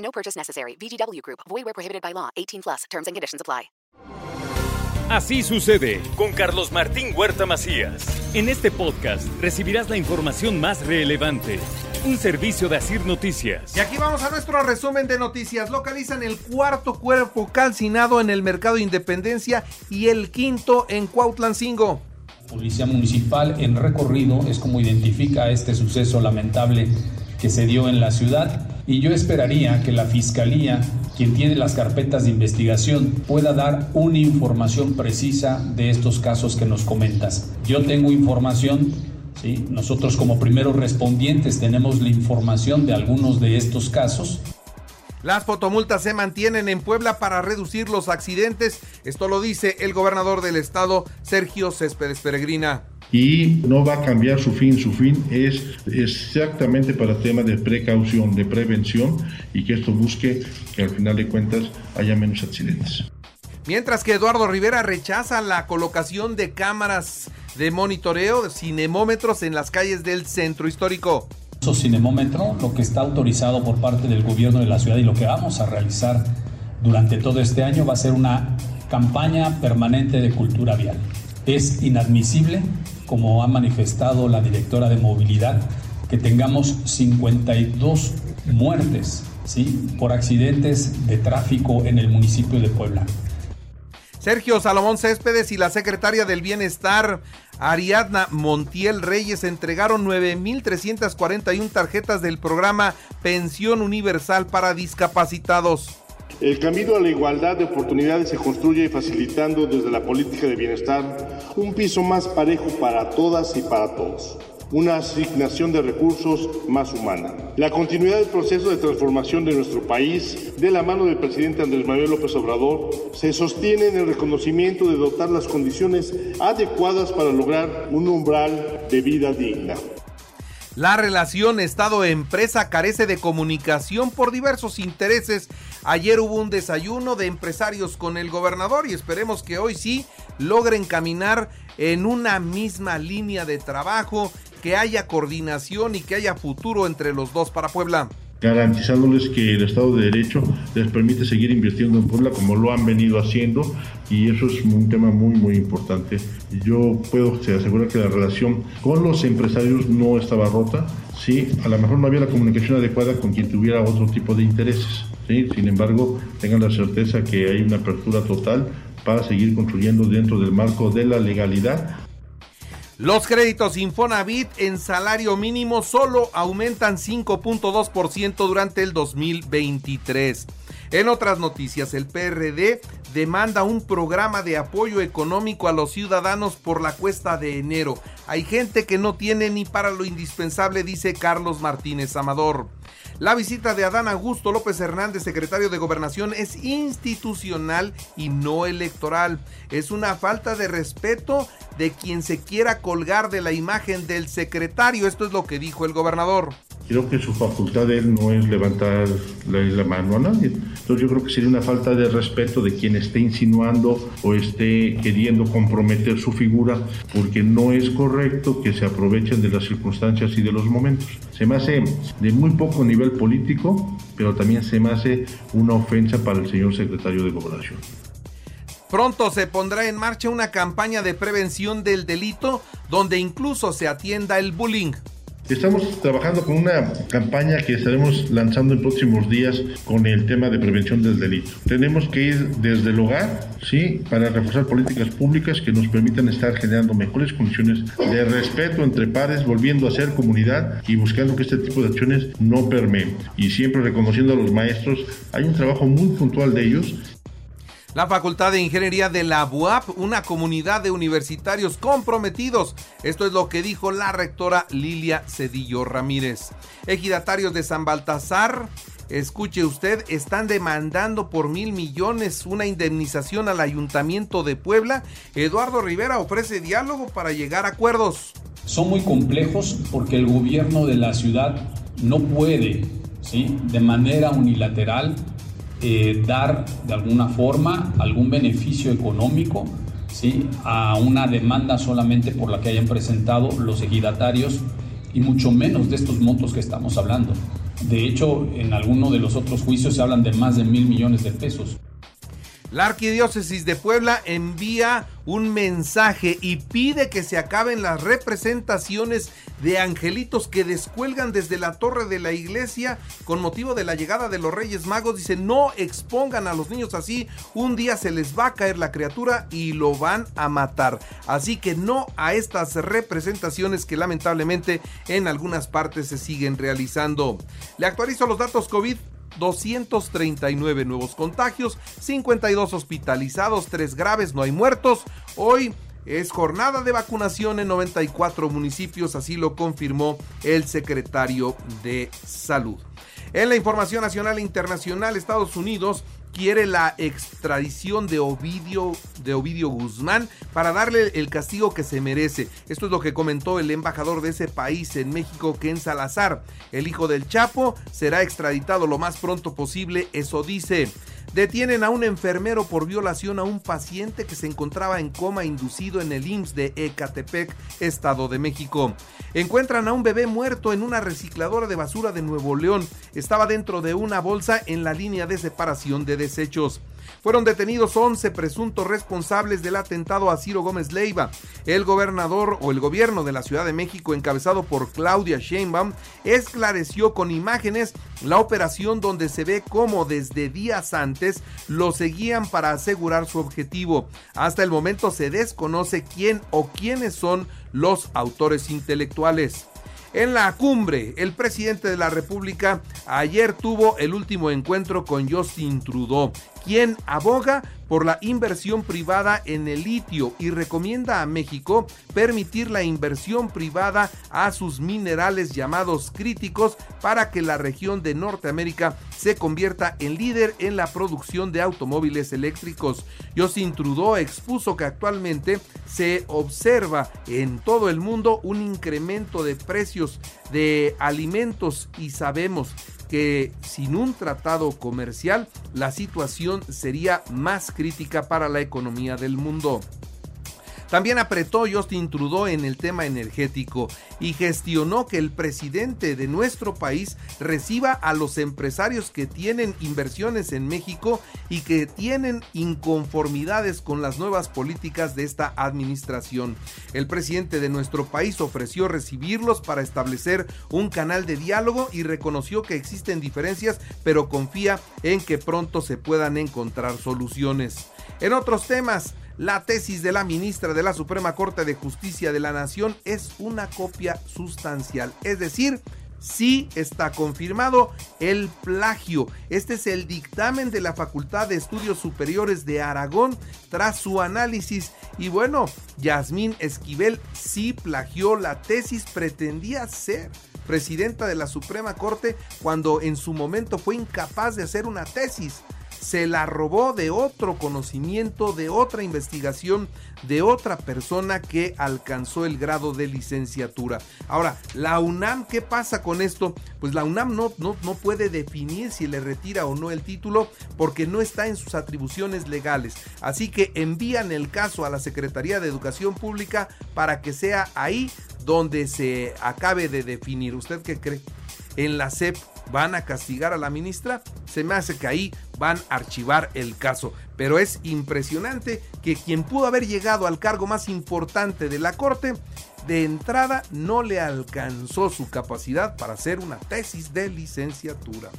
No purchase necessary. VGW Group. Void where prohibited by law. 18 plus. Terms and conditions apply. Así sucede con Carlos Martín Huerta Macías. En este podcast recibirás la información más relevante. Un servicio de Asir Noticias. Y aquí vamos a nuestro resumen de noticias. Localizan el cuarto cuerpo calcinado en el mercado de Independencia y el quinto en Cuautlancingo. Policía Municipal en recorrido es como identifica este suceso lamentable que se dio en la ciudad y yo esperaría que la Fiscalía, quien tiene las carpetas de investigación, pueda dar una información precisa de estos casos que nos comentas. Yo tengo información, nosotros como primeros respondientes tenemos la información de algunos de estos casos. Las fotomultas se mantienen en Puebla para reducir los accidentes. Esto lo dice el gobernador del estado, Sergio Céspedes Peregrina y no va a cambiar su fin. Su fin es exactamente para temas de precaución, de prevención y que esto busque que al final de cuentas haya menos accidentes. Mientras que Eduardo Rivera rechaza la colocación de cámaras de monitoreo, de cinemómetros en las calles del centro histórico. Eso cinemómetro, lo que está autorizado por parte del gobierno de la ciudad y lo que vamos a realizar durante todo este año va a ser una campaña permanente de cultura vial. Es inadmisible como ha manifestado la directora de movilidad, que tengamos 52 muertes ¿sí? por accidentes de tráfico en el municipio de Puebla. Sergio Salomón Céspedes y la secretaria del Bienestar, Ariadna Montiel Reyes, entregaron 9.341 tarjetas del programa Pensión Universal para Discapacitados. El camino a la igualdad de oportunidades se construye facilitando desde la política de bienestar un piso más parejo para todas y para todos una asignación de recursos más humana. La continuidad del proceso de transformación de nuestro país, de la mano del presidente Andrés Manuel López Obrador, se sostiene en el reconocimiento de dotar las condiciones adecuadas para lograr un umbral de vida digna. La relación Estado-empresa carece de comunicación por diversos intereses. Ayer hubo un desayuno de empresarios con el gobernador y esperemos que hoy sí logren caminar en una misma línea de trabajo, que haya coordinación y que haya futuro entre los dos para Puebla garantizándoles que el Estado de Derecho les permite seguir invirtiendo en Puebla como lo han venido haciendo y eso es un tema muy muy importante. Yo puedo asegurar que la relación con los empresarios no estaba rota, sí, a lo mejor no había la comunicación adecuada con quien tuviera otro tipo de intereses, ¿sí? sin embargo tengan la certeza que hay una apertura total para seguir construyendo dentro del marco de la legalidad los créditos Infonavit en salario mínimo solo aumentan 5.2% durante el 2023. En otras noticias, el PRD demanda un programa de apoyo económico a los ciudadanos por la cuesta de enero. Hay gente que no tiene ni para lo indispensable, dice Carlos Martínez Amador. La visita de Adán Augusto López Hernández, secretario de Gobernación, es institucional y no electoral. Es una falta de respeto de quien se quiera colgar de la imagen del secretario. Esto es lo que dijo el gobernador. Creo que su facultad de él no es levantar la, mano a nadie. Entonces yo creo que sería una falta de respeto de quien esté insinuando o esté queriendo comprometer su figura, porque no es correcto que se aprovechen de las circunstancias y de los momentos. Se me hace de muy poco nivel político, pero también se me hace una ofensa para el señor secretario de Gobernación. Pronto se pondrá en marcha una campaña de prevención del delito donde incluso se atienda el bullying. Estamos trabajando con una campaña que estaremos lanzando en próximos días con el tema de prevención del delito. Tenemos que ir desde el hogar, ¿sí? Para reforzar políticas públicas que nos permitan estar generando mejores condiciones de respeto entre pares, volviendo a ser comunidad y buscando que este tipo de acciones no permeen. Y siempre reconociendo a los maestros, hay un trabajo muy puntual de ellos la Facultad de Ingeniería de la UAP, una comunidad de universitarios comprometidos. Esto es lo que dijo la rectora Lilia Cedillo Ramírez. Ejidatarios de San Baltasar Escuche usted, están demandando por mil millones una indemnización al Ayuntamiento de Puebla. Eduardo Rivera ofrece diálogo para llegar a acuerdos. Son muy complejos porque el gobierno de la ciudad no puede, ¿sí? de manera unilateral, eh, dar de alguna forma algún beneficio económico ¿sí? a una demanda solamente por la que hayan presentado los ejidatarios y mucho menos de estos montos que estamos hablando. De hecho, en alguno de los otros juicios se hablan de más de mil millones de pesos. La Arquidiócesis de Puebla envía un mensaje y pide que se acaben las representaciones de angelitos que descuelgan desde la torre de la iglesia con motivo de la llegada de los Reyes Magos. Dice, no expongan a los niños así, un día se les va a caer la criatura y lo van a matar. Así que no a estas representaciones que lamentablemente en algunas partes se siguen realizando. Le actualizo los datos COVID 239 nuevos contagios, 52 hospitalizados, 3 graves, no hay muertos. Hoy es jornada de vacunación en 94 municipios, así lo confirmó el secretario de Salud. En la información nacional e internacional, Estados Unidos quiere la extradición de Ovidio, de Ovidio Guzmán para darle el castigo que se merece. Esto es lo que comentó el embajador de ese país en México, Ken Salazar. El hijo del Chapo será extraditado lo más pronto posible, eso dice. Detienen a un enfermero por violación a un paciente que se encontraba en coma inducido en el IMSS de Ecatepec, Estado de México. Encuentran a un bebé muerto en una recicladora de basura de Nuevo León. Estaba dentro de una bolsa en la línea de separación de desechos. Fueron detenidos 11 presuntos responsables del atentado a Ciro Gómez Leiva. El gobernador o el gobierno de la Ciudad de México, encabezado por Claudia Sheinbaum, esclareció con imágenes la operación donde se ve cómo desde días antes lo seguían para asegurar su objetivo. Hasta el momento se desconoce quién o quiénes son los autores intelectuales. En la cumbre, el presidente de la República ayer tuvo el último encuentro con Justin Trudeau, quien aboga por la inversión privada en el litio y recomienda a México permitir la inversión privada a sus minerales llamados críticos para que la región de Norteamérica se convierta en líder en la producción de automóviles eléctricos. Justin Trudeau expuso que actualmente se observa en todo el mundo un incremento de precios de alimentos y sabemos que sin un tratado comercial la situación sería más crítica para la economía del mundo. También apretó Justin Trudeau en el tema energético y gestionó que el presidente de nuestro país reciba a los empresarios que tienen inversiones en México y que tienen inconformidades con las nuevas políticas de esta administración. El presidente de nuestro país ofreció recibirlos para establecer un canal de diálogo y reconoció que existen diferencias, pero confía en que pronto se puedan encontrar soluciones. En otros temas, la tesis de la ministra de la Suprema Corte de Justicia de la Nación es una copia sustancial, es decir, sí está confirmado el plagio. Este es el dictamen de la Facultad de Estudios Superiores de Aragón tras su análisis. Y bueno, Yasmín Esquivel sí plagió la tesis, pretendía ser presidenta de la Suprema Corte cuando en su momento fue incapaz de hacer una tesis se la robó de otro conocimiento, de otra investigación, de otra persona que alcanzó el grado de licenciatura. Ahora, la UNAM, ¿qué pasa con esto? Pues la UNAM no, no, no puede definir si le retira o no el título porque no está en sus atribuciones legales. Así que envían el caso a la Secretaría de Educación Pública para que sea ahí donde se acabe de definir. ¿Usted qué cree? En la SEP van a castigar a la ministra, se me hace que ahí van a archivar el caso. Pero es impresionante que quien pudo haber llegado al cargo más importante de la Corte, de entrada no le alcanzó su capacidad para hacer una tesis de licenciatura.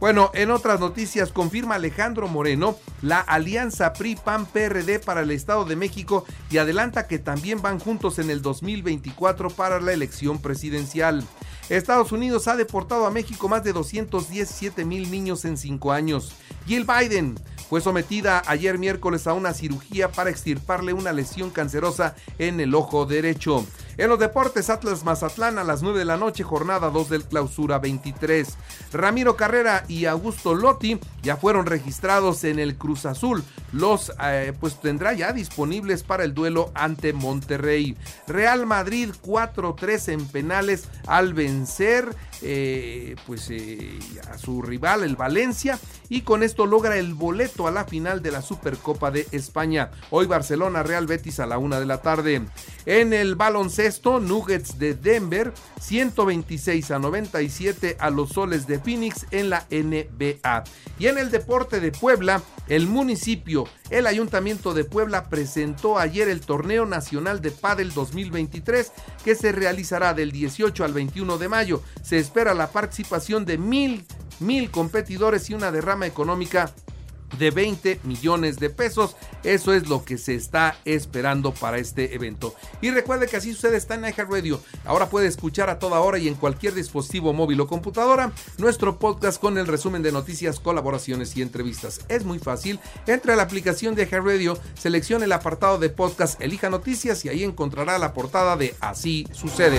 Bueno, en otras noticias confirma Alejandro Moreno la alianza PRI-PAN-PRD para el Estado de México y adelanta que también van juntos en el 2024 para la elección presidencial. Estados Unidos ha deportado a México más de 217 mil niños en cinco años. Jill Biden fue sometida ayer miércoles a una cirugía para extirparle una lesión cancerosa en el ojo derecho. En los deportes, Atlas Mazatlán a las 9 de la noche, jornada 2 del clausura 23. Ramiro Carrera y Augusto Lotti ya fueron registrados en el Cruz Azul. Los eh, pues tendrá ya disponibles para el duelo ante Monterrey. Real Madrid 4-3 en penales al vencer eh, pues eh, a su rival el Valencia y con esto logra el boleto a la final de la Supercopa de España. Hoy Barcelona Real Betis a la una de la tarde. En el baloncesto Nuggets de Denver 126 a 97 a los soles de Phoenix en la NBA. Y en el deporte de Puebla el municipio, el Ayuntamiento de Puebla presentó ayer el Torneo Nacional de Padel 2023 que se realizará del 18 al 21 de mayo. Se espera la participación de mil, mil competidores y una derrama económica de 20 millones de pesos. Eso es lo que se está esperando para este evento. Y recuerde que así sucede está en Radio. Ahora puede escuchar a toda hora y en cualquier dispositivo móvil o computadora nuestro podcast con el resumen de noticias, colaboraciones y entrevistas. Es muy fácil. Entre a la aplicación de Radio, seleccione el apartado de podcast, elija noticias y ahí encontrará la portada de Así sucede.